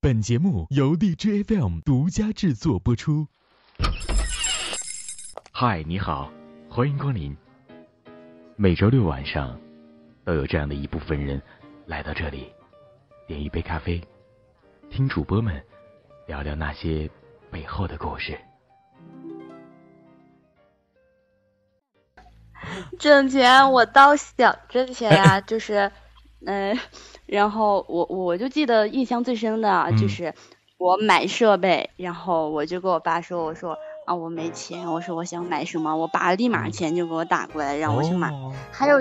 本节目由荔枝 FM 独家制作播出。嗨，你好，欢迎光临。每周六晚上，都有这样的一部分人来到这里，点一杯咖啡，听主播们聊聊那些背后的故事。挣钱，我倒想挣钱呀，就是，嗯。然后我我就记得印象最深的就是我买设备，然后我就跟我爸说，我说啊我没钱，我说我想买什么，我爸立马钱就给我打过来让我去买。还有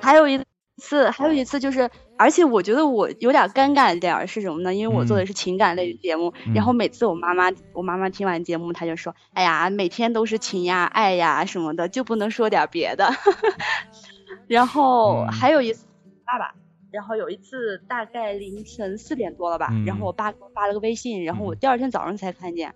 还有一次还有一次就是，而且我觉得我有点尴尬的点是什么呢？因为我做的是情感类节目，然后每次我妈妈我妈妈听完节目，她就说，哎呀每天都是情呀爱呀什么的，就不能说点别的。然后还有一次爸爸。然后有一次大概凌晨四点多了吧，然后我爸给我发了个微信，然后我第二天早上才看见，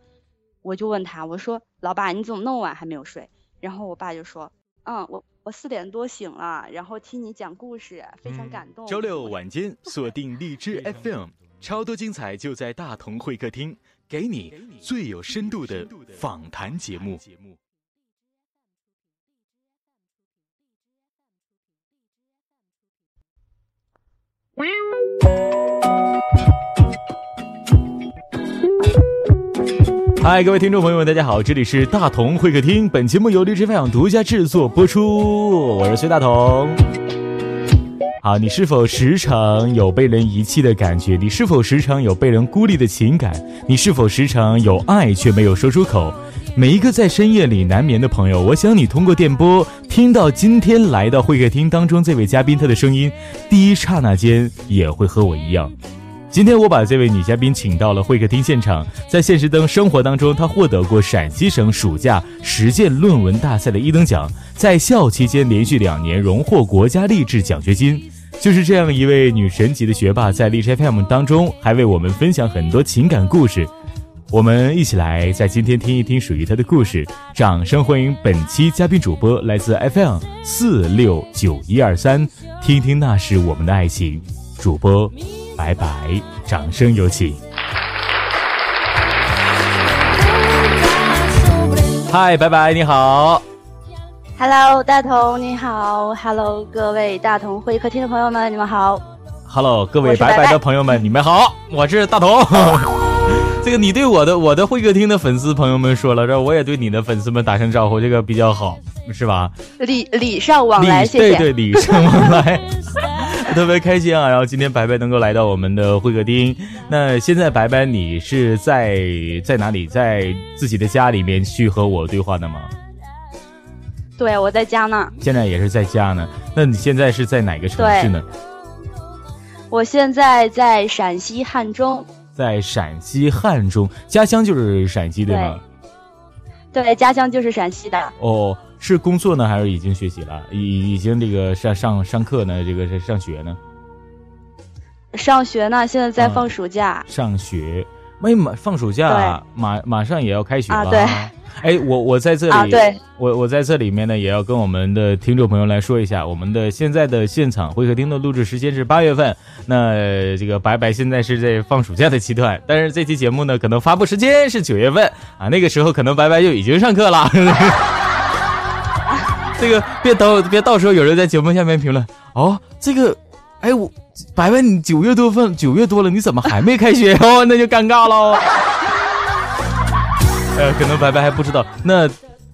我就问他，我说老爸你怎么那么晚还没有睡？然后我爸就说，嗯，我我四点多醒了，然后听你讲故事，非常感动。周六晚间锁定荔枝 FM，超多精彩就在大同会客厅，给你最有深度的访谈节目。嗨，各位听众朋友们，大家好，这里是大同会客厅。本节目由荔枝分享独家制作播出，我是薛大同。好，你是否时常有被人遗弃的感觉？你是否时常有被人孤立的情感？你是否时常有爱却没有说出口？每一个在深夜里难眠的朋友，我想你通过电波听到今天来到会客厅当中这位嘉宾他的声音，第一刹那间也会和我一样。今天我把这位女嘉宾请到了会客厅现场，在现实当生活当中，她获得过陕西省暑假实践论文大赛的一等奖，在校期间连续两年荣获国家励志奖学金。就是这样一位女神级的学霸，在励志 FM 当中还为我们分享很多情感故事。我们一起来在今天听一听属于她的故事。掌声欢迎本期嘉宾主播，来自 FM 四六九一二三，听听那是我们的爱情。主播。拜拜，掌声有请。嗨，拜拜，你好。Hello，大同你好。Hello，各位大同会客厅的朋友们，你们好。Hello，各位白白的朋友们，你们好。我是大同。这个你对我的我的会客厅的粉丝朋友们说了，这我也对你的粉丝们打声招呼，这个比较好，是吧？礼礼尚往来，谢谢。对对，礼尚往来。特别开心啊！然后今天白白能够来到我们的会客厅。那现在白白，你是在在哪里？在自己的家里面去和我对话的吗？对，我在家呢。现在也是在家呢。那你现在是在哪个城市呢？我现在在陕西汉中。在陕西汉中，家乡就是陕西对吗？对，家乡就是陕西的。哦。是工作呢，还是已经学习了？已已经这个上上上课呢？这个是上学呢？上学呢，现在在放暑假。上学，没马放暑假，马马上也要开学了。对。哎，我我在这里，对，我我在这里面呢，也要跟我们的听众朋友来说一下，我们的现在的现场会客厅的录制时间是八月份。那这个白白现在是在放暑假的期段，但是这期节目呢，可能发布时间是九月份啊，那个时候可能白白就已经上课了。这个别等别到时候有人在节目下面评论哦，这个，哎我白白你九月多份九月多了你怎么还没开学哦？那就尴尬喽。呃，可能白白还不知道，那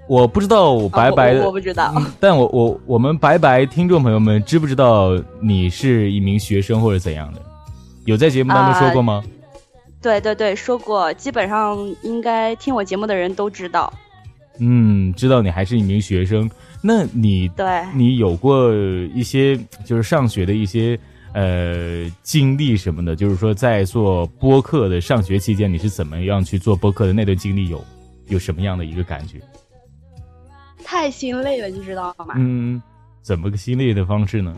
我不知道白白，我不知道，但我我我们白白听众朋友们知不知道你是一名学生或者怎样的？有在节目当中说过吗？对对对，说过，基本上应该听我节目的人都知道。嗯，知道你还是一名学生。那你对，你有过一些就是上学的一些呃经历什么的，就是说在做播客的上学期间，你是怎么样去做播客的那段经历有有什么样的一个感觉？太心累了，你知道吗？嗯，怎么个心累的方式呢？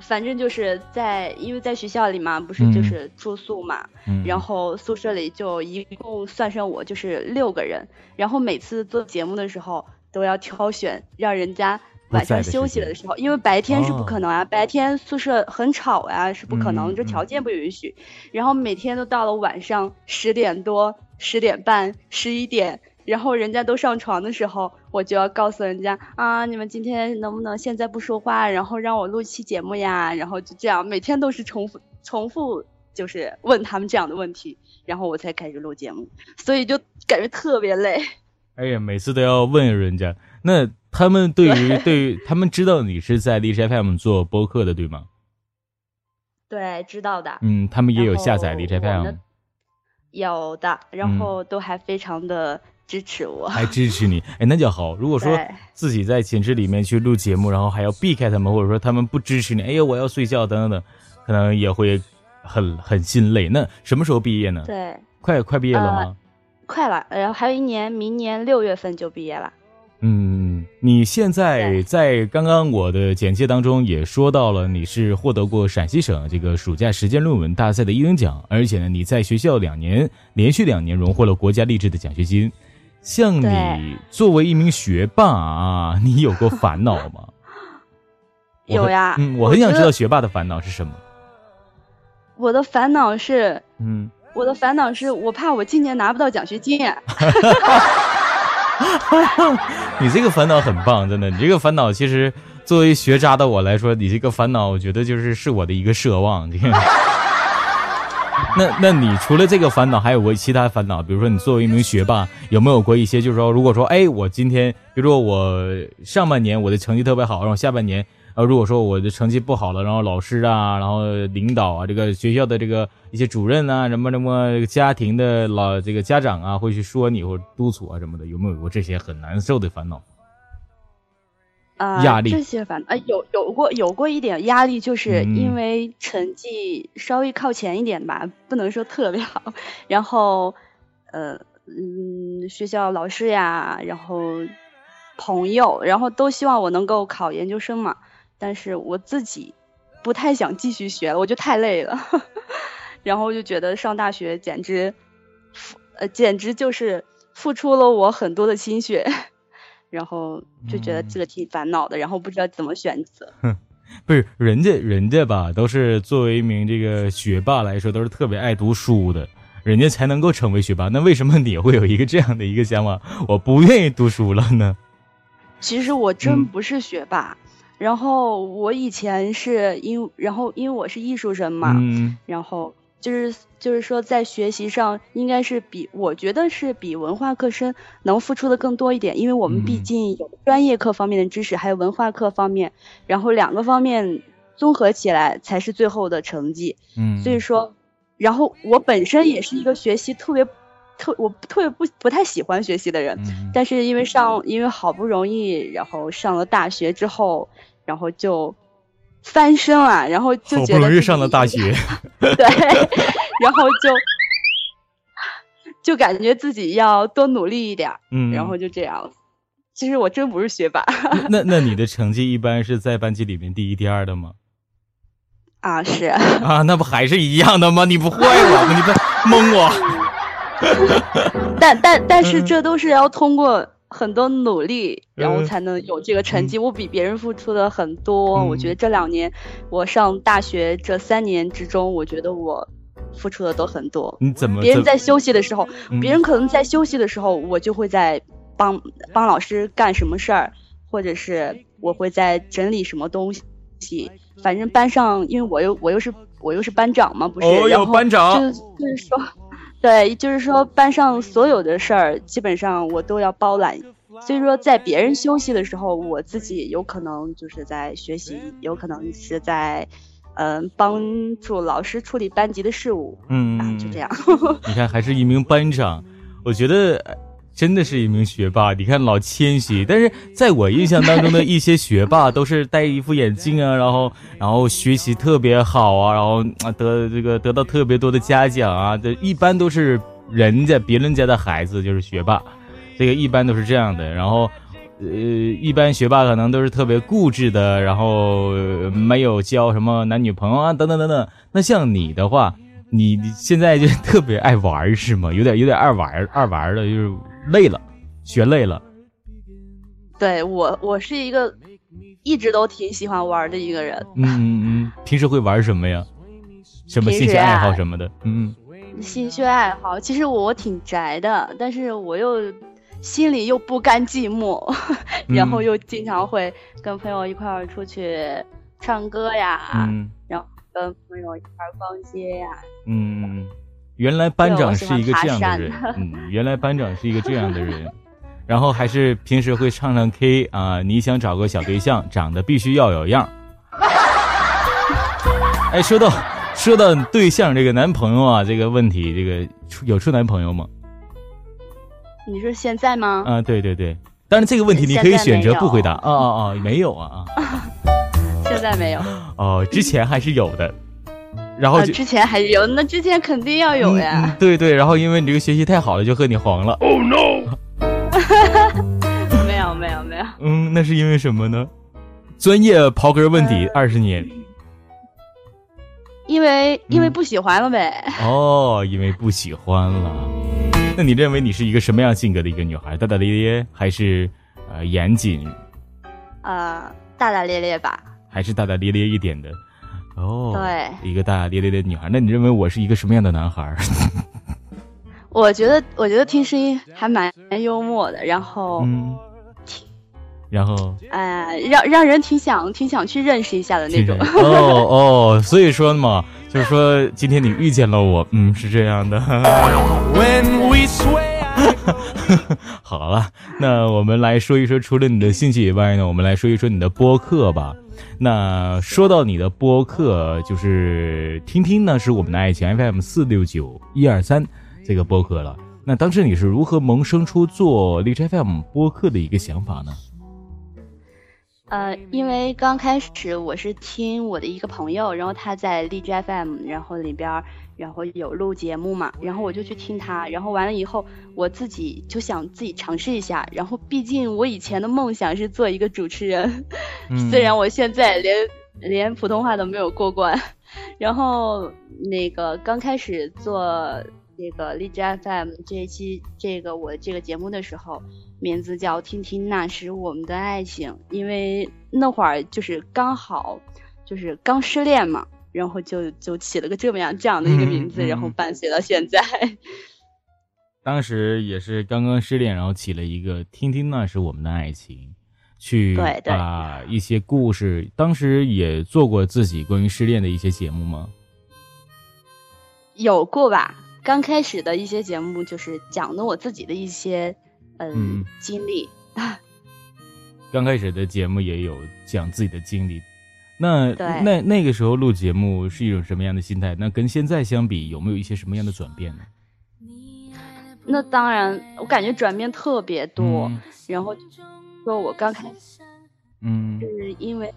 反正就是在因为在学校里嘛，不是就是住宿嘛，然后宿舍里就一共算上我就是六个人，然后每次做节目的时候。都要挑选让人家晚上休息的时候，因为白天是不可能啊，白天宿舍很吵呀，是不可能，这条件不允许。然后每天都到了晚上十点多、十点半、十一点，然后人家都上床的时候，我就要告诉人家啊，你们今天能不能现在不说话，然后让我录期节目呀？然后就这样，每天都是重复、重复，就是问他们这样的问题，然后我才开始录节目，所以就感觉特别累。哎呀，每次都要问人家那。他们对于对于他们知道你是在荔枝 FM 做播客的，对吗？对，知道的。嗯，他们也有下载荔枝 FM。有的，然后都还非常的支持我。还支持你？哎，那就好。如果说自己在寝室里面去录节目，然后还要避开他们，或者说他们不支持你，哎呀，我要睡觉等等等，可能也会很很心累。那什么时候毕业呢？对，快快毕业了吗？快了，然后还有一年，明年六月份就毕业了。嗯，你现在在刚刚我的简介当中也说到了，你是获得过陕西省这个暑假实践论文大赛的一等奖，而且呢，你在学校两年连续两年荣获了国家励志的奖学金。像你作为一名学霸啊，你有过烦恼吗？有呀，嗯，我很想知道学霸的烦恼是什么。我的烦恼是，嗯，我的烦恼是我怕我今年拿不到奖学金。你这个烦恼很棒，真的。你这个烦恼其实作为学渣的我来说，你这个烦恼，我觉得就是是我的一个奢望。那那你除了这个烦恼，还有过其他烦恼？比如说，你作为一名学霸，有没有过一些，就是说，如果说，哎，我今天，比如说我上半年我的成绩特别好，然后下半年。呃，如果说我的成绩不好了，然后老师啊，然后领导啊，这个学校的这个一些主任啊，什么什么家庭的老这个家长啊，会去说你或者督促啊什么的，有没有过这些很难受的烦恼？啊，压力这些烦啊，有有过有过一点压力，就是因为成绩稍微靠前一点吧，不能说特别好，然后呃嗯，学校老师呀，然后朋友，然后都希望我能够考研究生嘛。但是我自己不太想继续学了，我就太累了，然后就觉得上大学简直，呃，简直就是付出了我很多的心血，然后就觉得这个挺烦恼的，然后不知道怎么选择。不是人家人家吧，都是作为一名这个学霸来说，都是特别爱读书的，人家才能够成为学霸。那为什么你会有一个这样的一个想法，我不愿意读书了呢？其实我真不是学霸。然后我以前是因，然后因为我是艺术生嘛，然后就是就是说在学习上应该是比我觉得是比文化课生能付出的更多一点，因为我们毕竟有专业课方面的知识，还有文化课方面，然后两个方面综合起来才是最后的成绩。嗯，所以说，然后我本身也是一个学习特别特我特别不不太喜欢学习的人，但是因为上因为好不容易然后上了大学之后。然后就翻身了，然后就觉得好不容易上了大学，对，然后就就感觉自己要多努力一点，嗯，然后就这样。其实我真不是学霸。那那你的成绩一般是在班级里面第一、第二的吗？啊，是啊，那不还是一样的吗？你不坏我吗？你不蒙我？但但但是这都是要通过。很多努力，然后才能有这个成绩。我比别人付出的很多。我觉得这两年，我上大学这三年之中，我觉得我付出的都很多。你怎么？别人在休息的时候，别人可能在休息的时候，我就会在帮帮老师干什么事儿，或者是我会在整理什么东西。反正班上，因为我又我又是我又是班长嘛，不是？哦，有班长。就就是说。对，就是说班上所有的事儿，基本上我都要包揽。所以说，在别人休息的时候，我自己有可能就是在学习，有可能是在，嗯，帮助老师处理班级的事务。嗯，就这样。你看，还是一名班长，我觉得。真的是一名学霸，你看老谦虚，但是在我印象当中的一些学霸都是戴一副眼镜啊，然后然后学习特别好啊，然后啊得这个得到特别多的嘉奖啊，这一般都是人家别人家的孩子就是学霸，这个一般都是这样的。然后呃，一般学霸可能都是特别固执的，然后没有交什么男女朋友啊，等等等等。那像你的话，你你现在就特别爱玩是吗？有点有点爱玩爱玩的，就是。累了，学累了。对我，我是一个一直都挺喜欢玩的一个人。嗯嗯嗯，平时会玩什么呀？什么兴趣爱好什么的？嗯嗯，兴趣爱好，其实我挺宅的，但是我又心里又不甘寂寞，然后又经常会跟朋友一块儿出去唱歌呀，然后跟朋友一块儿逛街呀。嗯，原来班长是一个这样的人。嗯，原来班长是一个这样的人。然后还是平时会唱唱 K 啊！你想找个小对象，长得必须要有样。哎，说到说到对象这个男朋友啊，这个问题，这个有处男朋友吗？你说现在吗？啊，对对对。但是这个问题你可以选择不回答。啊啊啊！没有啊啊！现在没有。哦，之前还是有的。然后之前还是有，那之前肯定要有呀。对对，然后因为你这个学习太好了，就和你黄了。Oh no！没有没有没有，嗯，那是因为什么呢？专业刨根问底二十年，因为因为不喜欢了呗。哦，因为不喜欢了。那你认为你是一个什么样性格的一个女孩？大大咧咧还是呃严谨？呃，大大咧咧吧。还是大大咧咧一点的。哦，对，一个大大咧咧的女孩。那你认为我是一个什么样的男孩？我觉得，我觉得听声音还蛮幽默的，然后，嗯，然后，哎，让让人挺想挺想去认识一下的那种。哦哦，所以说嘛，就是说今天你遇见了我，嗯，是这样的。好了，那我们来说一说，除了你的兴趣以外呢，我们来说一说你的播客吧。那说到你的播客，就是听听呢，是我们的爱情 FM 四六九一二三。这个播客了，那当时你是如何萌生出做荔枝 FM 播客的一个想法呢？呃，因为刚开始我是听我的一个朋友，然后他在荔枝 FM，然后里边然后有录节目嘛，然后我就去听他，然后完了以后我自己就想自己尝试一下，然后毕竟我以前的梦想是做一个主持人，虽然我现在连连普通话都没有过关，然后那个刚开始做。那个荔枝 FM 这一期这个我这个节目的时候，名字叫听听那时我们的爱情，因为那会儿就是刚好就是刚失恋嘛，然后就就起了个这么样这样的一个名字，然后伴随到现在。当时也是刚刚失恋，然后起了一个听听那是我们的爱情，去把一些故事。当时也做过自己关于失恋的一些节目吗？有过吧。刚开始的一些节目就是讲的我自己的一些嗯经历。刚开始的节目也有讲自己的经历，那那那个时候录节目是一种什么样的心态？那跟现在相比，有没有一些什么样的转变呢？那当然，我感觉转变特别多。然后说我刚开始，嗯，是因为。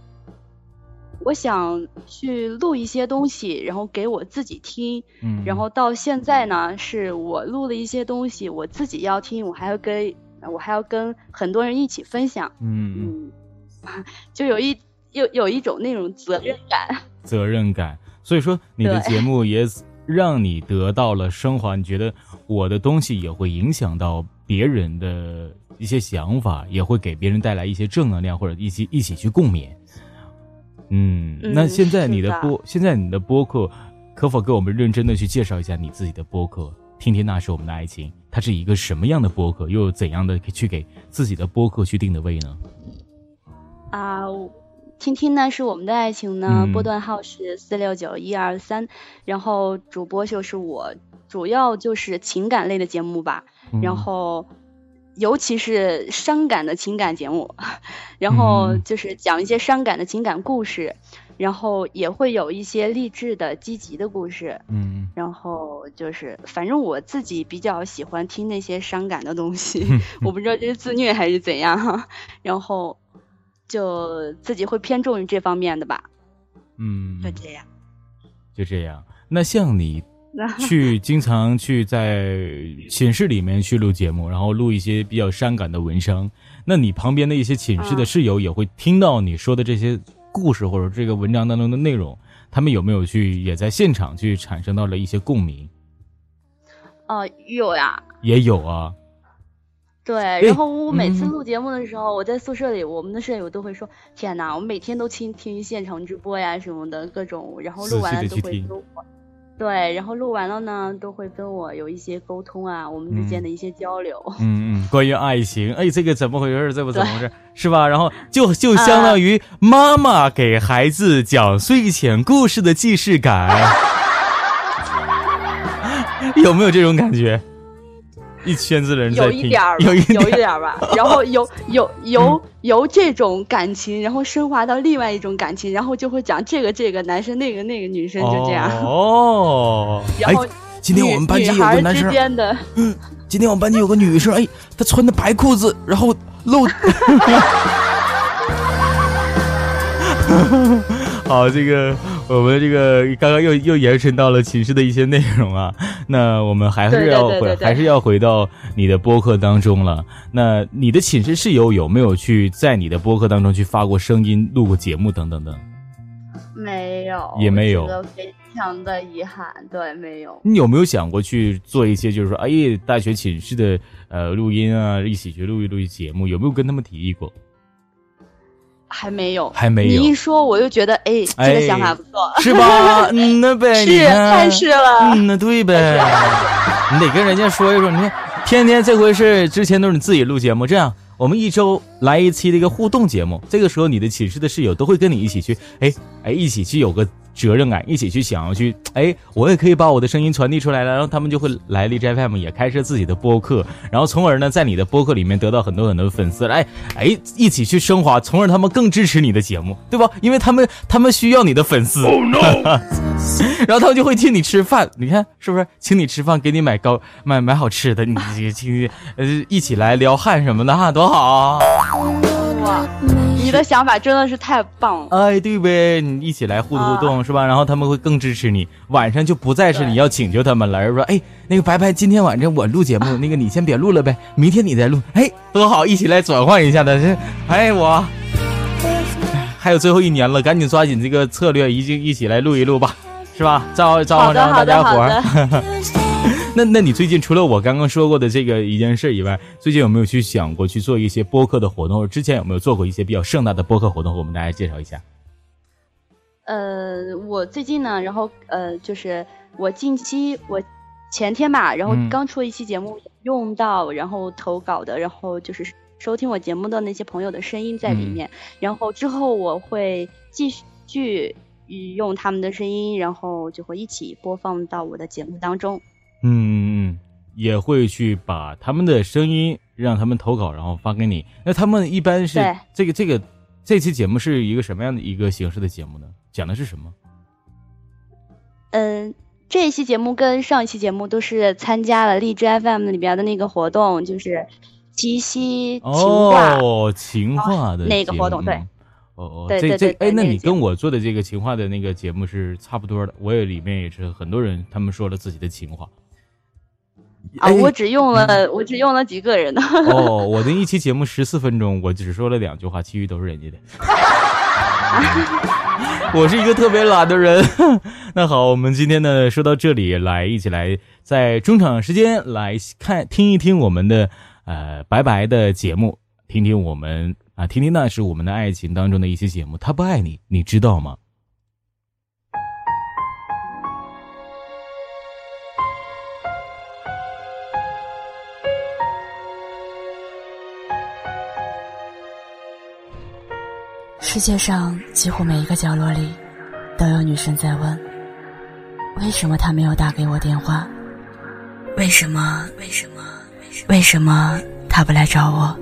我想去录一些东西，然后给我自己听。嗯，然后到现在呢，是我录了一些东西，我自己要听，我还要跟，我还要跟很多人一起分享。嗯嗯，就有一有有一种那种责任感。责任感，所以说你的节目也让你得到了升华。你觉得我的东西也会影响到别人的一些想法，也会给别人带来一些正能量，或者一起一起去共勉。嗯，那现在你的播，现在你的播客，可否给我们认真的去介绍一下你自己的播客？听听那是我们的爱情，它是一个什么样的播客？又有怎样的去给自己的播客去定的位呢？啊，听听呢是我们的爱情呢，波段号是四六九一二三，然后主播就是我，主要就是情感类的节目吧，然后。尤其是伤感的情感节目，然后就是讲一些伤感的情感故事，然后也会有一些励志的、积极的故事。嗯，然后就是反正我自己比较喜欢听那些伤感的东西，我不知道这是自虐还是怎样，然后就自己会偏重于这方面的吧。嗯，就这样，就这样。那像你。去经常去在寝室里面去录节目，然后录一些比较伤感的文章。那你旁边的一些寝室的室友也会听到你说的这些故事或者这个文章当中的内容，他们有没有去也在现场去产生到了一些共鸣？哦，有呀，也有啊。对，然后我每次录节目的时候，我在宿舍里，我们的舍友都会说：“天哪，我每天都听听现场直播呀什么的各种，然后录完了都会跟我，对，然后录完了呢，都会跟我有一些沟通啊，我们之间的一些交流。嗯嗯，关于爱情，哎，这个怎么回事？这不怎么回事？是吧？然后就就相当于妈妈给孩子讲睡前故事的既视感，有没有这种感觉？一圈子人 有一点儿，有一有一点儿吧。然后由由由由这种感情，然后升华到另外一种感情，然后就会讲这个这个男生，那个那个女生，就这样。哦。然 后今天我们班级有个男生。嗯，今天我们班级有个女生，哎，她穿的白裤子，然后露。好，这个 我们这个刚刚又又延伸到了寝室的一些内容啊，那我们还是要回，还是要回到你的播客当中了。那你的寝室室友有没有去在你的播客当中去发过声音、录过节目等等等？没有，也没有，非常的遗憾。对，没有。你有没有想过去做一些，就是说，哎，大学寝室的呃录音啊，一起去录一录节目，有没有跟他们提议过？还没有，还没有。你一说，我就觉得，哎，这个想法不错，是吧？嗯，那呗，是太是了。嗯，那对呗。你得跟人家说一说，你看，天天这回是之前都是你自己录节目，这样我们一周来一期的一个互动节目，这个时候你的寝室的室友都会跟你一起去，哎哎，一起去有个。责任感，一起去想要去，哎，我也可以把我的声音传递出来了，然后他们就会来荔枝 FM 也开设自己的播客，然后从而呢，在你的播客里面得到很多很多粉丝，哎，哎，一起去升华，从而他们更支持你的节目，对吧？因为他们他们需要你的粉丝，然后他们就会请你吃饭，你看是不是？请你吃饭，给你买高买买好吃的，你请呃一起来撩汉什么的哈，多好。哇，你的想法真的是太棒了！哎，对呗，你一起来互动互动是吧？然后他们会更支持你，晚上就不再是你要请求他们了，而是说，哎，那个白白，今天晚上我录节目，那个你先别录了呗，明天你再录。哎，多好，一起来转换一下的，这，哎我，还有最后一年了，赶紧抓紧这个策略，一起一起来录一录吧，是吧？招招呼招呼大家伙。那那你最近除了我刚刚说过的这个一件事以外，最近有没有去想过去做一些播客的活动？或者之前有没有做过一些比较盛大的播客活动？和我们大家介绍一下。呃，我最近呢，然后呃，就是我近期我前天吧，然后刚出一期节目，用到然后投稿的，然后就是收听我节目的那些朋友的声音在里面，然后之后我会继续用他们的声音，然后就会一起播放到我的节目当中。嗯嗯，也会去把他们的声音让他们投稿，然后发给你。那他们一般是这个这个这期节目是一个什么样的一个形式的节目呢？讲的是什么？嗯，这一期节目跟上一期节目都是参加了荔枝 FM 里边的那个活动，就是七夕情话哦，情话的那个活动，对，哦哦，对对哎，那你跟我做的这个情话的那个节目是差不多的，我也里面也是很多人他们说了自己的情话。啊，我只用了，我只用了几个人的。哦，我的一期节目十四分钟，我只说了两句话，其余都是人家的。我是一个特别懒的人。那好，我们今天呢说到这里，来一起来在中场时间来看听一听我们的呃白白的节目，听听我们啊，听听那是我们的爱情当中的一些节目。他不爱你，你知道吗？世界上几乎每一个角落里，都有女生在问：为什么他没有打给我电话？为什么？为什么？为什么他不来找我？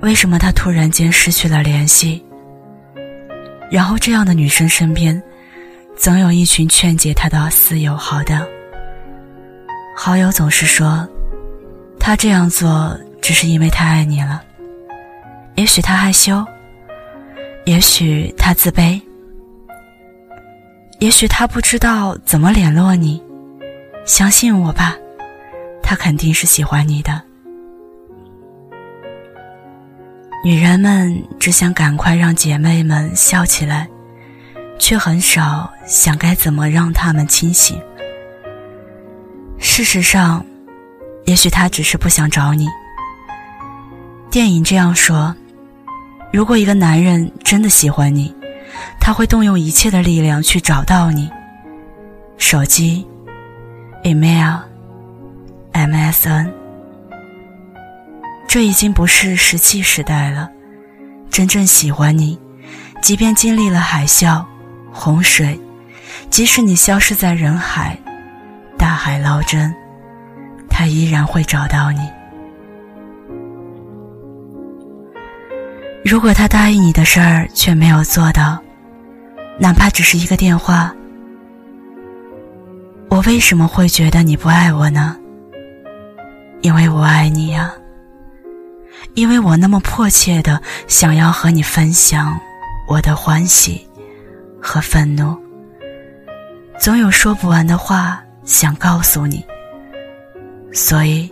为什么他突然间失去了联系？然后，这样的女生身边，总有一群劝解她的死友好的好友，总是说，他这样做只是因为太爱你了。也许他害羞。也许他自卑，也许他不知道怎么联络你。相信我吧，他肯定是喜欢你的。女人们只想赶快让姐妹们笑起来，却很少想该怎么让她们清醒。事实上，也许他只是不想找你，电影这样说：如果一个男人真的喜欢你，他会动用一切的力量去找到你。手机、email、MSN，这已经不是石器时代了。真正喜欢你，即便经历了海啸、洪水，即使你消失在人海、大海捞针，他依然会找到你。如果他答应你的事儿却没有做到，哪怕只是一个电话，我为什么会觉得你不爱我呢？因为我爱你呀，因为我那么迫切的想要和你分享我的欢喜和愤怒，总有说不完的话想告诉你，所以，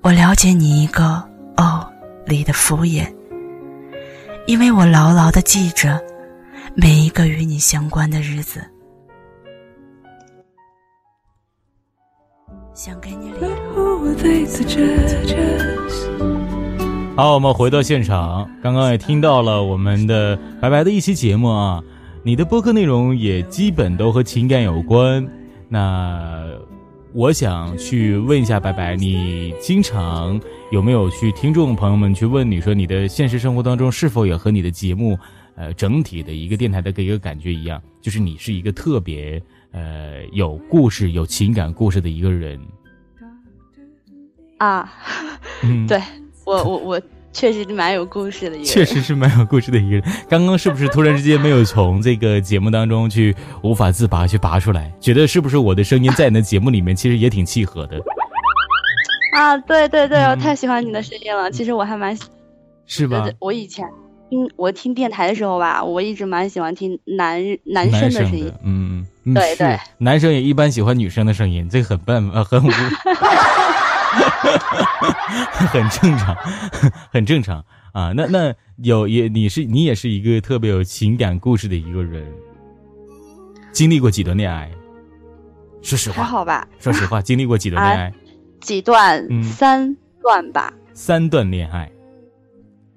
我了解你一个“哦”里的敷衍。因为我牢牢的记着每一个与你相关的日子，想给你留。好，我们回到现场，刚刚也听到了我们的白白的一期节目啊，你的播客内容也基本都和情感有关。那我想去问一下白白，你经常。有没有去听众朋友们去问你说你的现实生活当中是否也和你的节目，呃，整体的一个电台的给一个感觉一样，就是你是一个特别呃有故事、有情感故事的一个人啊？对我我我 确实蛮有故事的一个人，确实是蛮有故事的一个人。刚刚是不是突然之间没有从这个节目当中去无法自拔去拔出来？觉得是不是我的声音在你的节目里面其实也挺契合的？啊，对对对，我太喜欢你的声音了。其实我还蛮，是吧？我以前听我听电台的时候吧，我一直蛮喜欢听男男生的声音。嗯，对对，男生也一般喜欢女生的声音，这很笨呃，很无，很正常，很正常啊。那那有也你是你也是一个特别有情感故事的一个人，经历过几段恋爱？说实话，还好吧？说实话，经历过几段恋爱？几段，三段吧。三段恋爱，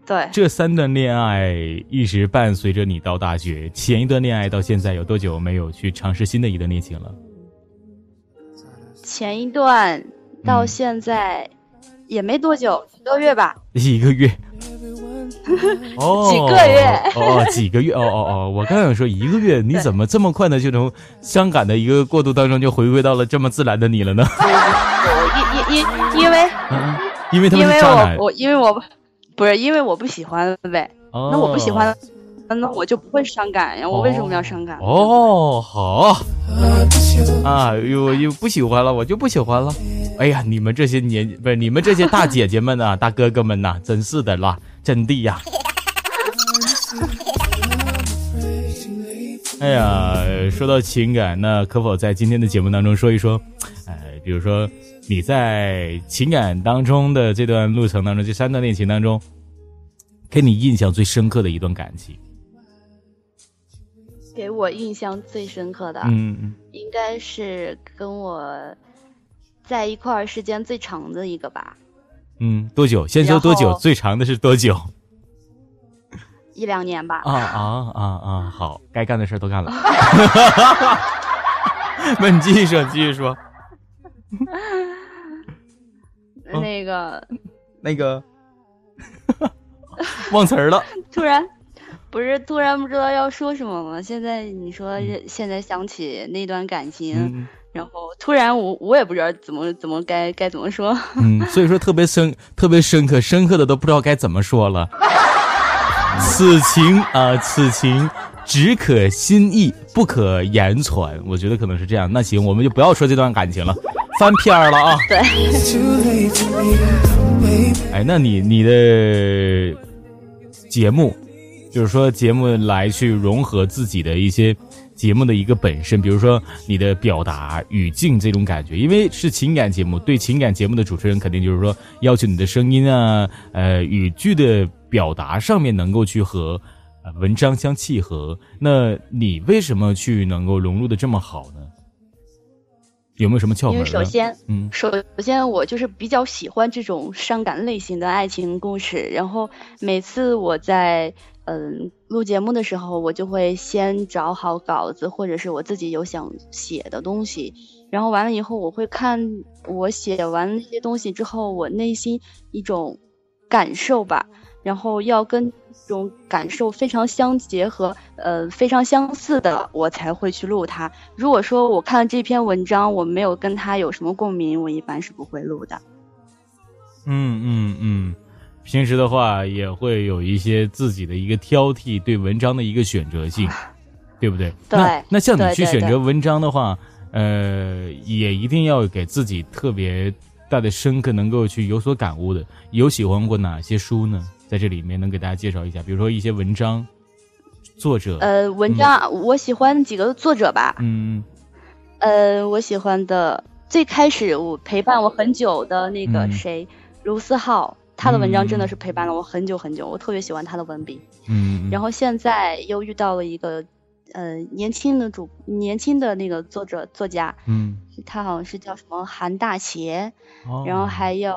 对，这三段恋爱一直伴随着你到大学。前一段恋爱到现在有多久没有去尝试新的一段恋情了？前一段到现在也没多久，一个月吧。一个月。哦，几个月哦，几个月哦哦哦！我刚想说一个月，你怎么这么快的就从伤感的一个过渡当中就回归到了这么自然的你了呢？因因因因为，因为他因为我我因为我不是因为我不喜欢呗，那我不喜欢，那我就不会伤感呀。我为什么要伤感？哦，好啊，又又不喜欢了，我就不喜欢了。哎呀，你们这些年不是你们这些大姐姐们呐，大哥哥们呐，真是的啦。真的呀！哎呀，说到情感，那可否在今天的节目当中说一说？哎，比如说你在情感当中的这段路程当中，这三段恋情当中，给你印象最深刻的一段感情？给我印象最深刻的，嗯嗯，应该是跟我在一块儿时间最长的一个吧。嗯，多久？先说多久？最长的是多久？一两年吧。啊啊啊啊！好，该干的事都干了。那你继续说，继续说。那个，那个，忘词儿了。突然，不是突然不知道要说什么吗？现在你说，现在想起那段感情。然后突然，我我也不知道怎么怎么该该怎么说。嗯，所以说特别深，特别深刻，深刻的都不知道该怎么说了。此情啊，此情只可心意，不可言传。我觉得可能是这样。那行，我们就不要说这段感情了，翻篇了啊。对。哎，那你你的节目，就是说节目来去融合自己的一些。节目的一个本身，比如说你的表达语境这种感觉，因为是情感节目，对情感节目的主持人肯定就是说要求你的声音啊，呃，语句的表达上面能够去和文章相契合。那你为什么去能够融入的这么好呢？有没有什么窍门？因为首先，嗯，首先我就是比较喜欢这种伤感类型的爱情故事，然后每次我在嗯录节目的时候，我就会先找好稿子，或者是我自己有想写的东西，然后完了以后，我会看我写完那些东西之后，我内心一种感受吧。然后要跟这种感受非常相结合，呃，非常相似的，我才会去录它。如果说我看了这篇文章，我没有跟它有什么共鸣，我一般是不会录的。嗯嗯嗯，平时的话也会有一些自己的一个挑剔，对文章的一个选择性，对不对？对。那那像你去选择文章的话，呃，也一定要给自己特别大的深刻，能够去有所感悟的。有喜欢过哪些书呢？在这里面能给大家介绍一下，比如说一些文章，作者。呃，文章我喜欢几个作者吧。嗯。呃，我喜欢的最开始我陪伴我很久的那个谁，卢思浩，他的文章真的是陪伴了我很久很久，我特别喜欢他的文笔。嗯。然后现在又遇到了一个呃年轻的主年轻的那个作者作家。嗯。他好像是叫什么韩大邪。哦。然后还有，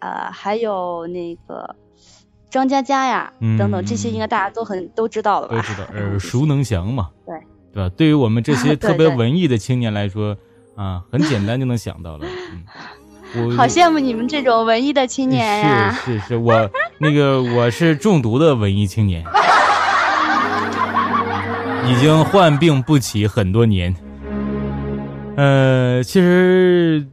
呃，还有那个。张嘉佳呀，等等，这些应该大家都很都知道了吧？都知道，耳 熟能详嘛。对，对吧？对于我们这些 特别文艺的青年来说，啊，很简单就能想到了。嗯，我好羡慕你们这种文艺的青年呀！是是是，我那个我是中毒的文艺青年，已经患病不起很多年。呃，其实。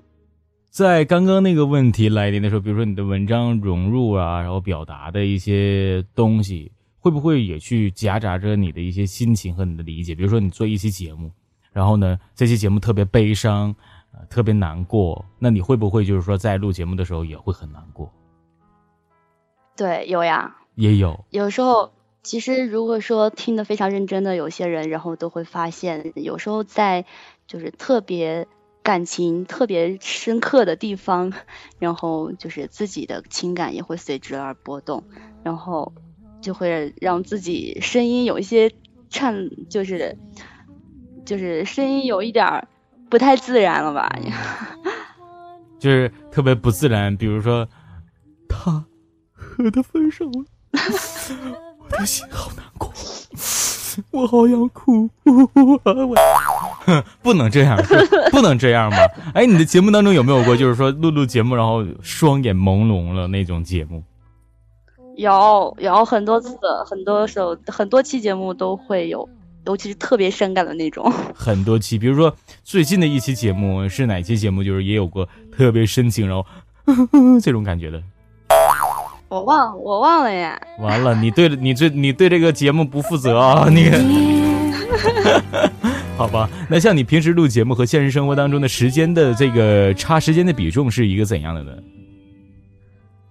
在刚刚那个问题来临的时候，比如说你的文章融入啊，然后表达的一些东西，会不会也去夹杂着你的一些心情和你的理解？比如说你做一期节目，然后呢，这期节目特别悲伤，呃，特别难过，那你会不会就是说在录节目的时候也会很难过？对，有呀，也有。有时候，其实如果说听得非常认真的有些人，然后都会发现，有时候在就是特别。感情特别深刻的地方，然后就是自己的情感也会随之而波动，然后就会让自己声音有一些颤，就是就是声音有一点不太自然了吧？就是特别不自然，比如说他和他分手了，我的心好难过。我好想哭，我 不能这样，不能这样吗？哎，你的节目当中有没有过，就是说录录节目，然后双眼朦胧了那种节目？有，有很多次，很多时候，很多期节目都会有，尤其是特别伤感的那种。很多期，比如说最近的一期节目是哪期节目？就是也有过特别深情，然后 这种感觉的。我忘我忘了呀！完了，你对你对你对这个节目不负责啊！你，好吧？那像你平时录节目和现实生活当中的时间的这个差时间的比重是一个怎样的呢？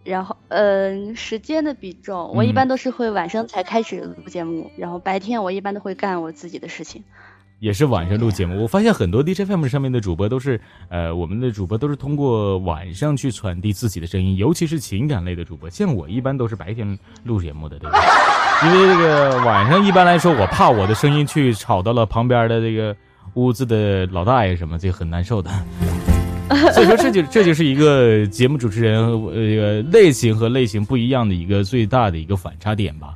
然后，嗯，时间的比重，我一般都是会晚上才开始录节目，然后白天我一般都会干我自己的事情。也是晚上录节目，我发现很多 DJ FM 上面的主播都是，呃，我们的主播都是通过晚上去传递自己的声音，尤其是情感类的主播。像我一般都是白天录节目的，对吧？因为这个晚上一般来说，我怕我的声音去吵到了旁边的这个屋子的老大爷什么，这很难受的。所以说，这就这就是一个节目主持人呃类型和类型不一样的一个最大的一个反差点吧。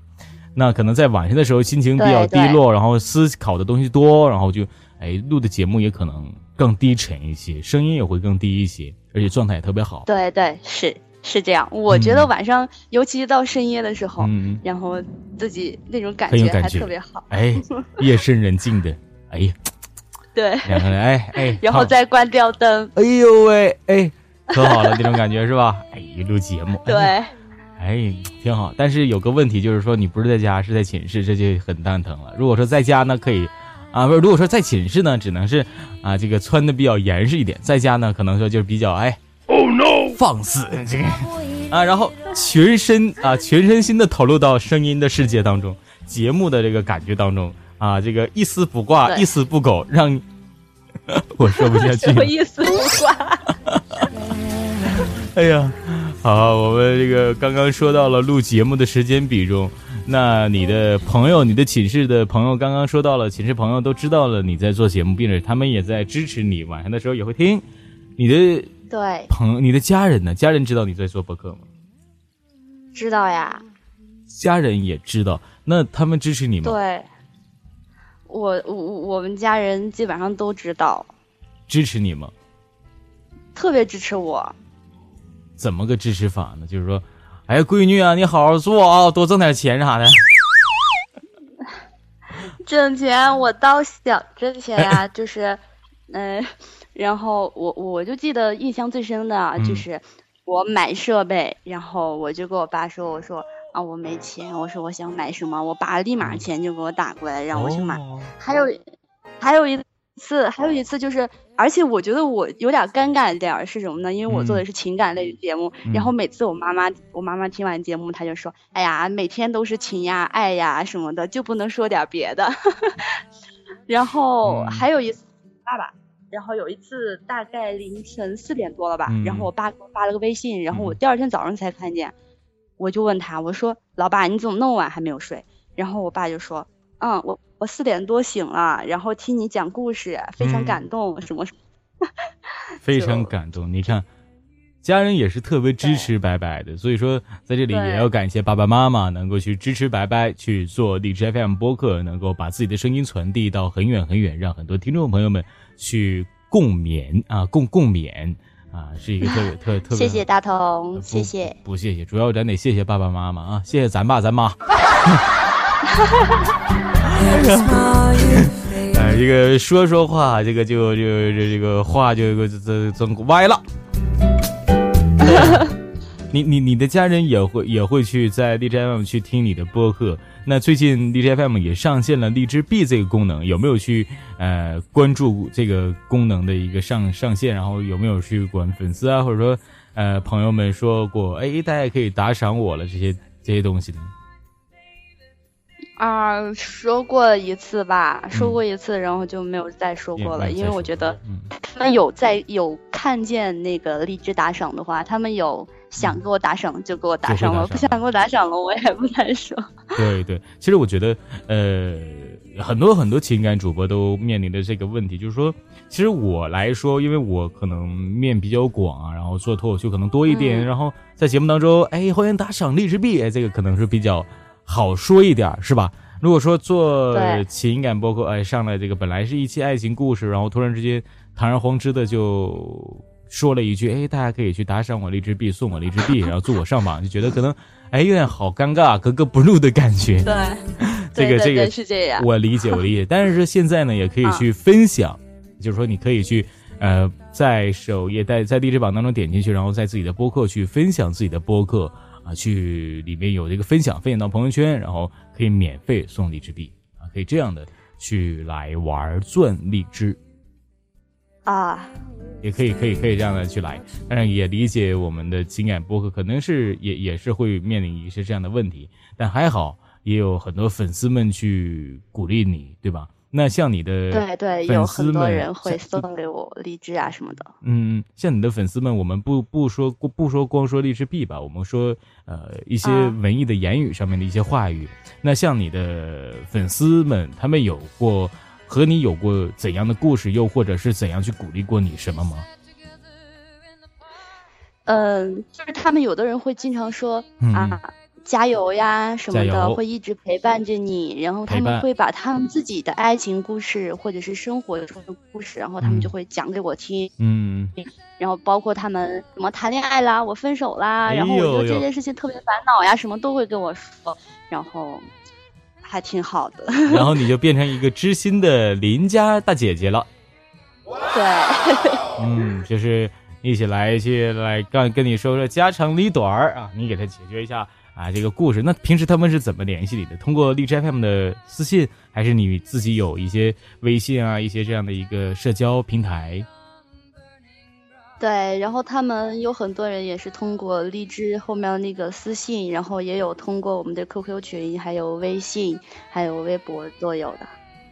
那可能在晚上的时候心情比较低落，然后思考的东西多，然后就哎录的节目也可能更低沉一些，声音也会更低一些，而且状态也特别好。对对，是是这样。我觉得晚上，尤其是到深夜的时候，嗯，然后自己那种感觉还特别好。哎，夜深人静的，哎呀，对，两个人，哎 哎，然后再关掉灯，哎呦喂，哎，可好了，那种感觉是吧？哎，录节目，对。哎，挺好，但是有个问题，就是说你不是在家，是在寝室，这就很蛋疼了。如果说在家呢，可以，啊，不是，如果说在寝室呢，只能是，啊，这个穿的比较严实一点；在家呢，可能说就是比较，哎，Oh no，放肆这个，啊，然后全身啊，全身心的投入到声音的世界当中，节目的这个感觉当中，啊，这个一丝不挂，一丝不苟，让 我说不下去，什么一丝不挂？哎呀。好，我们这个刚刚说到了录节目的时间比重，那你的朋友，你的寝室的朋友，刚刚说到了，寝室朋友都知道了你在做节目，并且他们也在支持你，晚上的时候也会听。你的对，朋友，你的家人呢？家人知道你在做博客吗？知道呀。家人也知道，那他们支持你吗？对，我我我们家人基本上都知道。支持你吗？特别支持我。怎么个支持法呢？就是说，哎呀，闺女啊，你好好做啊，多挣点钱啥的。挣钱我倒想挣钱呀，就是，嗯，然后我我就记得印象最深的就是我买设备，然后我就跟我爸说，我说。啊，我没钱，我说我想买什么，我爸立马钱就给我打过来，让我去买。还有，还有一次，还有一次就是，而且我觉得我有点尴尬的点是什么呢？因为我做的是情感类的节目，然后每次我妈妈，我妈妈听完节目，她就说：“哎呀，每天都是情呀、爱呀什么的，就不能说点别的。”然后还有一次，爸爸，然后有一次大概凌晨四点多了吧，然后我爸给我发了个微信，然后我第二天早上才看见。我就问他，我说：“老爸，你怎么那么晚还没有睡？”然后我爸就说：“嗯，我我四点多醒了，然后听你讲故事，非常感动，什么什么。”非常感动，你看，家人也是特别支持白白的，所以说在这里也要感谢爸爸妈妈能够去支持白白去做荔枝 FM 播客，能够把自己的声音传递到很远很远，让很多听众朋友们去共勉啊，共共勉。啊，是一个特别 特特别。谢谢大同，谢谢。不谢谢，主要咱得谢谢爸爸妈妈啊，谢谢咱爸咱妈。哎，这个说说话，这个就就这这个话就这这歪了。你你你的家人也会也会去在荔枝 FM 去听你的播客。那最近荔枝 FM 也上线了荔枝币这个功能，有没有去呃关注这个功能的一个上上线？然后有没有去管粉丝啊，或者说呃朋友们说过，哎，大家可以打赏我了这些这些东西呢？啊，说过一次吧，说过一次，然后就没有再说过了，因为我觉得他们有在有看见那个荔枝打赏的话，他们有。想给我打赏就给我打赏了，不想给我打赏了，我也不难受。对对，其实我觉得，呃，很多很多情感主播都面临的这个问题，就是说，其实我来说，因为我可能面比较广啊，然后做脱口秀可能多一点，然后在节目当中，哎，欢迎打赏荔枝币，这个可能是比较好说一点，是吧？如果说做情感播客，哎，上来这个本来是一期爱情故事，然后突然之间堂而皇之的就。说了一句：“哎，大家可以去打赏我荔枝币，送我荔枝币，然后祝我上榜。”就觉得可能，哎，有点好尴尬，格格不入的感觉。对，这个这个是这样。我理解，我理解。但是现在呢，也可以去分享，就是说你可以去，呃，在首页在在荔枝榜当中点进去，然后在自己的播客去分享自己的播客啊，去里面有这个分享，分享到朋友圈，然后可以免费送荔枝币啊，可以这样的去来玩钻荔枝啊。也可以，可以，可以这样的去来，当然也理解我们的情感播客可能是也也是会面临一些这样的问题，但还好也有很多粉丝们去鼓励你，对吧？那像你的对对，有很多人会送给我荔枝啊什么的。嗯，像你的粉丝们，我们不不说不说光说荔枝币吧，我们说呃一些文艺的言语上面的一些话语。那像你的粉丝们，他们有过。和你有过怎样的故事，又或者是怎样去鼓励过你什么吗？嗯，就是他们有的人会经常说啊，加油呀什么的，会一直陪伴着你。然后他们会把他们自己的爱情故事或者是生活中的故事，然后他们就会讲给我听。嗯，然后包括他们什么谈恋爱啦，我分手啦，然后我觉得这件事情特别烦恼呀，什么都会跟我说。然后。还挺好的，然后你就变成一个知心的邻家大姐姐了。对，嗯，就是一起来去来跟跟你说说家长里短儿啊，你给他解决一下啊这个故事。那平时他们是怎么联系你的？通过荔枝 FM 的私信，还是你自己有一些微信啊，一些这样的一个社交平台？对，然后他们有很多人也是通过荔枝后面那个私信，然后也有通过我们的 QQ 群，还有微信，还有微博都有的。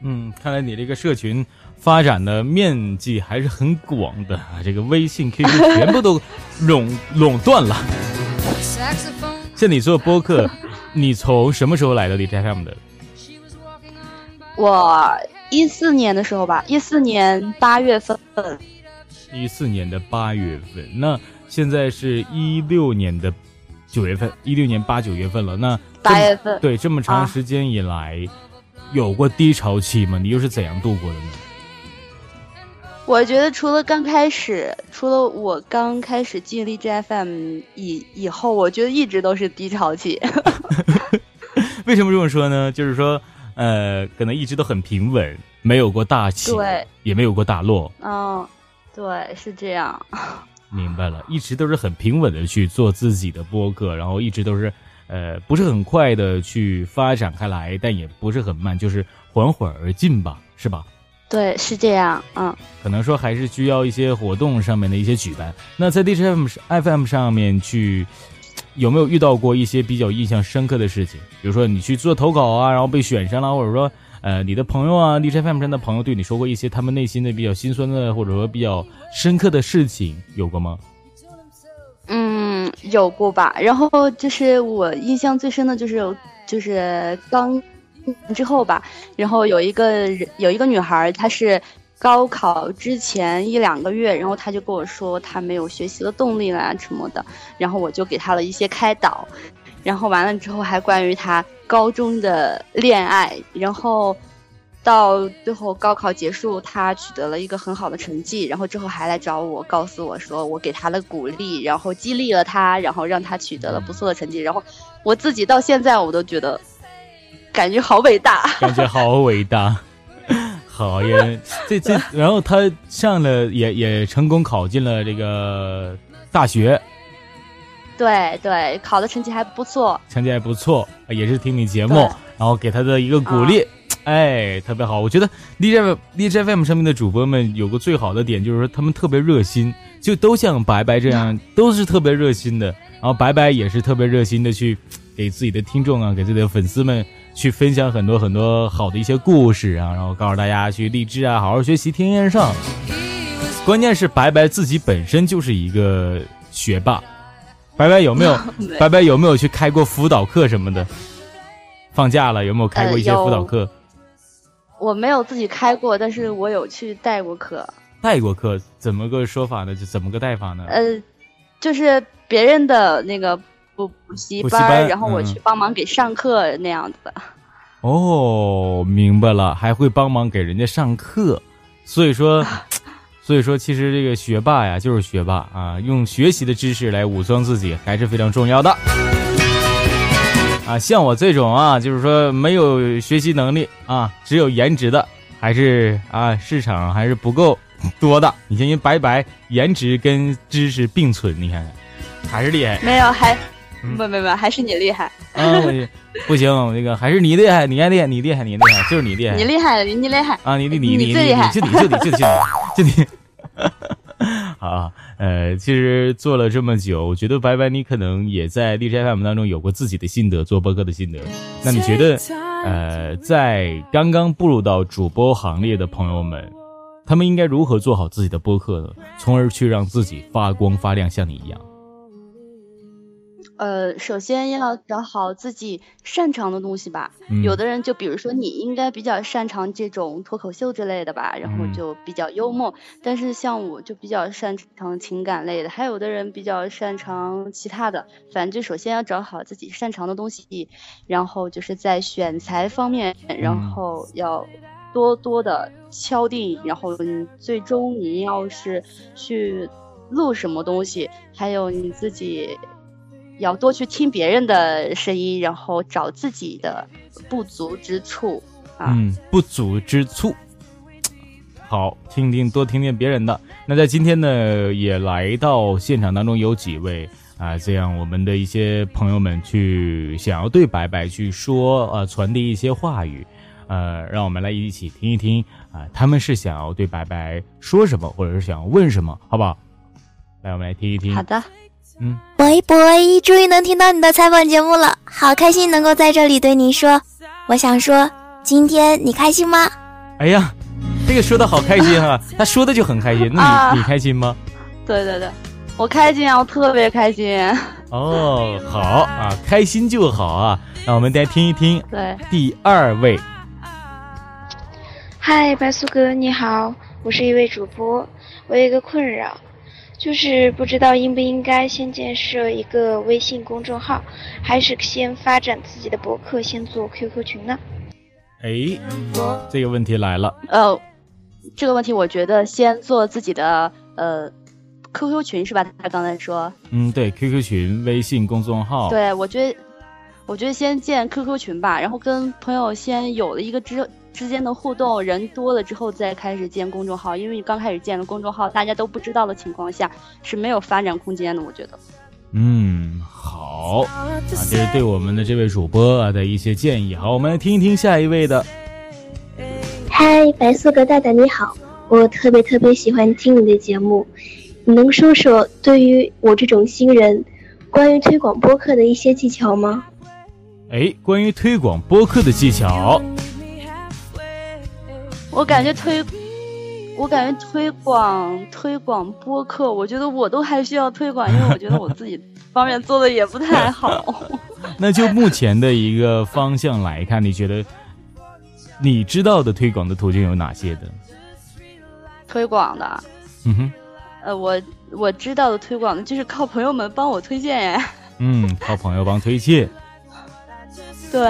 嗯，看来你这个社群发展的面积还是很广的啊！这个微信、QQ 全部都 垄垄断了。像你做播客，你从什么时候来的荔枝 FM 的？我一四年的时候吧，一四年八月份。一四年的八月份，那现在是一六年的九月份，一六年八九月份了。那八月份，对，这么长时间以来，有过低潮期吗？你又是怎样度过的呢？我觉得除了刚开始，除了我刚开始进荔枝 FM 以以后，我觉得一直都是低潮期。为什么这么说呢？就是说，呃，可能一直都很平稳，没有过大起，对，也没有过大落。嗯。对，是这样。明白了，一直都是很平稳的去做自己的播客，然后一直都是，呃，不是很快的去发展开来，但也不是很慢，就是缓缓而进吧，是吧？对，是这样。嗯。可能说还是需要一些活动上面的一些举办。那在 DJ FM FM 上面去，有没有遇到过一些比较印象深刻的事情？比如说你去做投稿啊，然后被选上了，或者说。呃，你的朋友啊，DJ FM 上的朋友对你说过一些他们内心的比较心酸的，或者说比较深刻的事情，有过吗？嗯，有过吧。然后就是我印象最深的就是，就是刚之后吧，然后有一个有一个女孩，她是高考之前一两个月，然后她就跟我说她没有学习的动力了什么的，然后我就给她了一些开导。然后完了之后，还关于他高中的恋爱，然后到最后高考结束，他取得了一个很好的成绩，然后之后还来找我，告诉我说我给他了鼓励，然后激励了他，然后让他取得了不错的成绩，然后我自己到现在我都觉得感觉好伟大，感觉好伟大，好也这这，然后他上了也也成功考进了这个大学。对对，考的成绩还不错，成绩还不错，也是听你节目，然后给他的一个鼓励，哎，特别好。我觉得 DJ DJ FM 上面的主播们有个最好的点，就是说他们特别热心，就都像白白这样，都是特别热心的。然后白白也是特别热心的去 给自己的听众啊，给自己的粉丝们去分享很多很多好的一些故事啊，然后告诉大家去励志啊，好好学习，天天上。关键是白白自己本身就是一个学霸。白白有没有？白白有没有去开过辅导课什么的？放假了有没有开过一些辅导课？我没有自己开过，但是我有去带过课。带过课怎么个说法呢？就怎么个带法呢？呃，就是别人的那个补补习班，然后我去帮忙给上课那样子的。哦，明白了，还会帮忙给人家上课，所以说。所以说，其实这个学霸呀，就是学霸啊，用学习的知识来武装自己，还是非常重要的。啊，像我这种啊，就是说没有学习能力啊，只有颜值的，还是啊，市场还是不够多的。你像人白白，颜值跟知识并存，你看看，还是厉害。没有，还不不不，还是你厉害。啊，不行，那个还是你厉害，你还厉害，你厉害，你厉害，就是你厉害。你厉害，你厉害啊！你你你你最厉害，就你就你就你就你。好，呃，其实做了这么久，我觉得白白你可能也在荔枝 FM 当中有过自己的心得，做播客的心得。那你觉得，呃，在刚刚步入到主播行列的朋友们，他们应该如何做好自己的播客呢？从而去让自己发光发亮，像你一样？呃，首先要找好自己擅长的东西吧。有的人就比如说你应该比较擅长这种脱口秀之类的吧，然后就比较幽默。但是像我就比较擅长情感类的，还有的人比较擅长其他的。反正就首先要找好自己擅长的东西，然后就是在选材方面，然后要多多的敲定。然后你最终你要是去录什么东西，还有你自己。要多去听别人的声音，然后找自己的不足之处啊。嗯，不足之处，好，听听多听听别人的。那在今天呢，也来到现场当中有几位啊，这样我们的一些朋友们去想要对白白去说呃，传递一些话语，呃，让我们来一起听一听啊，他们是想要对白白说什么，或者是想要问什么，好不好？来，我们来听一听。好的。嗯，喂喂，终于能听到你的采访节目了，好开心能够在这里对您说。我想说，今天你开心吗？哎呀，这个说的好开心啊，他说的就很开心。那你你开心吗？对对对，我开心啊，我特别开心。哦，好啊，开心就好啊。那我们再听一听，对，第二位。嗨，白苏哥，你好，我是一位主播，我有一个困扰，就是不知道应不应该先建设一个微信公众号，还是先发展自己的博客，先做 QQ 群呢？哎，这个问题来了。呃，这个问题我觉得先做自己的呃 QQ 群是吧？他刚才说。嗯，对，QQ 群、微信公众号。对，我觉得，我觉得先建 QQ 群吧，然后跟朋友先有了一个之之间的互动，人多了之后再开始建公众号。因为你刚开始建了公众号，大家都不知道的情况下是没有发展空间的。我觉得。嗯，好啊，这是对我们的这位主播啊的一些建议。好，我们来听一听下一位的。嗨，白色格大大你好，我特别特别喜欢听你的节目，你能说说对于我这种新人，关于推广播客的一些技巧吗？哎，关于推广播客的技巧，我感觉推。我感觉推广推广播客，我觉得我都还需要推广，因为我觉得我自己方面做的也不太好。那就目前的一个方向来看，你觉得你知道的推广的途径有哪些的？推广的，嗯哼，呃，我我知道的推广的就是靠朋友们帮我推荐呀。嗯，靠朋友帮推荐。对。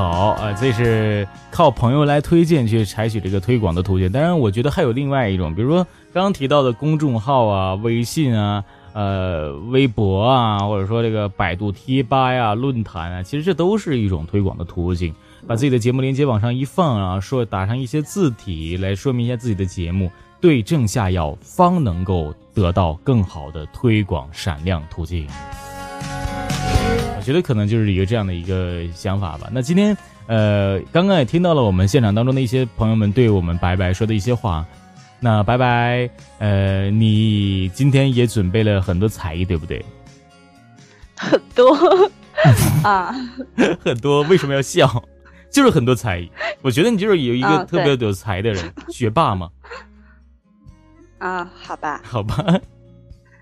好啊，这是靠朋友来推荐去采取这个推广的途径。当然，我觉得还有另外一种，比如说刚刚提到的公众号啊、微信啊、呃、微博啊，或者说这个百度贴吧呀、论坛啊，其实这都是一种推广的途径。把自己的节目链接往上一放啊，说打上一些字体来说明一下自己的节目，对症下药，方能够得到更好的推广闪亮途径。我觉得可能就是一个这样的一个想法吧。那今天，呃，刚刚也听到了我们现场当中的一些朋友们对我们白白说的一些话。那白白，呃，你今天也准备了很多才艺，对不对？很多啊，很多。为什么要笑？就是很多才艺。我觉得你就是有一个特别有才的人，学霸嘛。啊，好吧，好吧。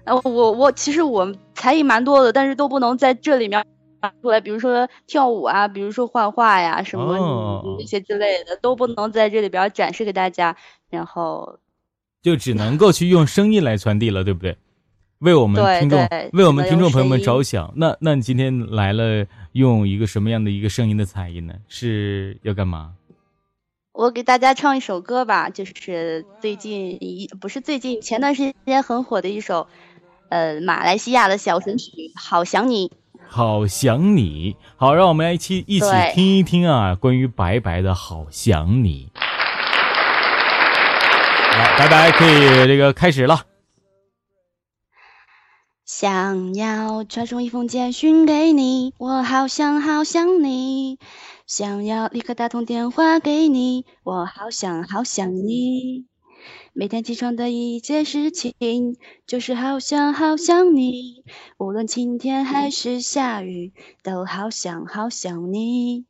呃，我我其实我才艺蛮多的，但是都不能在这里面出来。比如说跳舞啊，比如说画画呀，什么那些之类的，都不能在这里边展示给大家。然后就只能够去用声音来传递了，对不对？为我们听众，为我们听众朋友们着想。那那你今天来了，用一个什么样的一个声音的才艺呢？是要干嘛？我给大家唱一首歌吧，就是最近一不是最近前段时间很火的一首。呃，马来西亚的小神曲《好想你》，好想你，好，让我们来一起一起听一听啊，关于白白的好想你。来，白白可以这个开始了。想要传送一封简讯给你，我好想好想你，想要立刻打通电话给你，我好想好想你。每天起床的一件事情，就是好想好想你。无论晴天还是下雨，都好想好想你。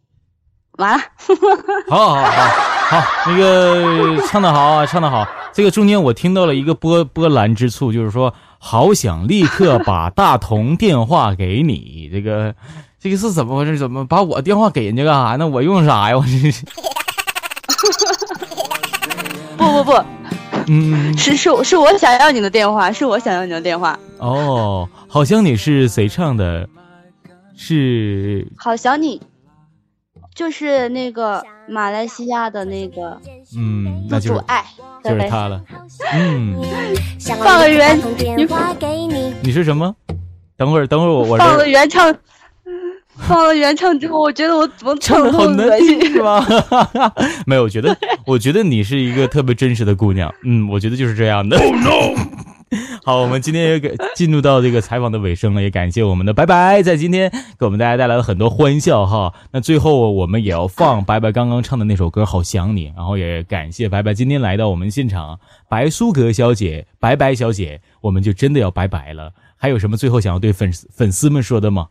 完了，好好好好，那个唱的好啊，唱的好。这个中间我听到了一个波波澜之处，就是说好想立刻把大同电话给你。这个这个是怎么回事？怎么把我电话给人家干啥呢？我用啥呀？我这是。不 不不。嗯，是是是我想要你的电话，是我想要你的电话。哦，好想你是谁唱的？是好想你，就是那个马来西亚的那个，嗯，那就是爱，就是他了。嗯，放个原，你是什么？等会儿，等会儿，我我放个原唱。放了原唱之后，我觉得我怎么唱的好难听，是吗？没有，我觉得，我觉得你是一个特别真实的姑娘。嗯，我觉得就是这样的。Oh no！好，我们今天也给进入到这个采访的尾声了，也感谢我们的白白在今天给我们大家带来了很多欢笑哈。那最后我们也要放白白刚刚唱的那首歌《好想你》，然后也感谢白白今天来到我们现场，白苏格小姐、白白小姐，我们就真的要拜拜了。还有什么最后想要对粉丝粉丝们说的吗？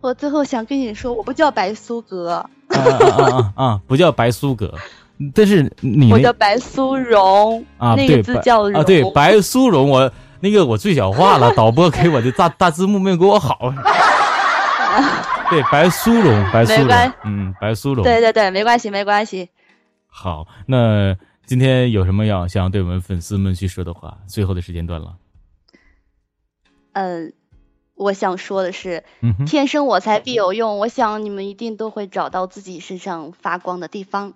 我最后想跟你说，我不叫白苏格，啊啊啊！不叫白苏格，但是你我叫白苏荣啊，那个字叫啊，对，白苏荣，我那个我最小化了，导播给我的大大字幕没有给我好。对，白苏荣，白苏荣，嗯，白苏荣。对对对，没关系，没关系。好，那今天有什么要想对我们粉丝们去说的话？最后的时间段了。嗯，我想说的是，天生我材必有用。我想你们一定都会找到自己身上发光的地方。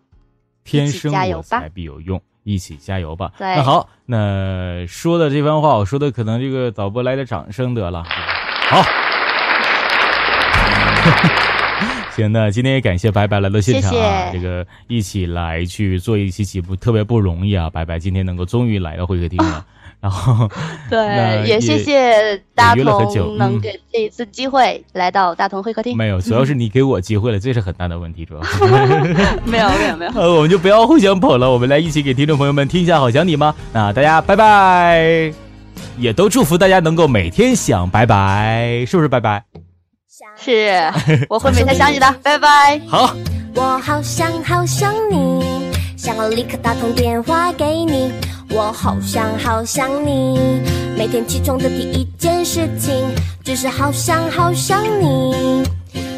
天生我材必有用，一起加油吧！对，那好，那说的这番话，我说的可能这个导播来点掌声得了。好，行，那今天也感谢白白来到现场啊，这个一起来去做一期节目特别不容易啊，白白今天能够终于来到会客厅了。然后，对，也谢谢大同能给这一次机会来到大同会客厅。没有，主要是你给我机会了，这是很大的问题，主要是。没有，没有，没有。呃，我们就不要互相捧了，我们来一起给听众朋友们听一下《好想你》吗？那大家拜拜，也都祝福大家能够每天想拜拜，是不是拜拜？是，我会每天想你的，拜拜。好，我好想好想你，想要立刻打通电话给你。我好想好想你，每天起床的第一件事情就是好想好想你。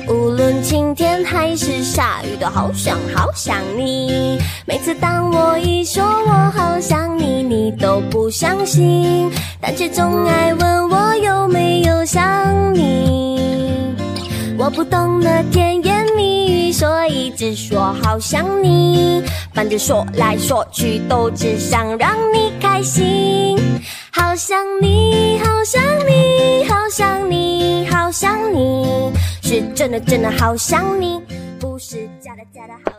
无论晴天还是下雨，都好想好想你。每次当我一说我好想你，你都不相信，但却总爱问我有没有想你。我不懂的甜言所以只说好想你。反正说来说去都只想让你开心，好想你，好想你，好想你，好想你，是真的真的好想你。不是假的假的好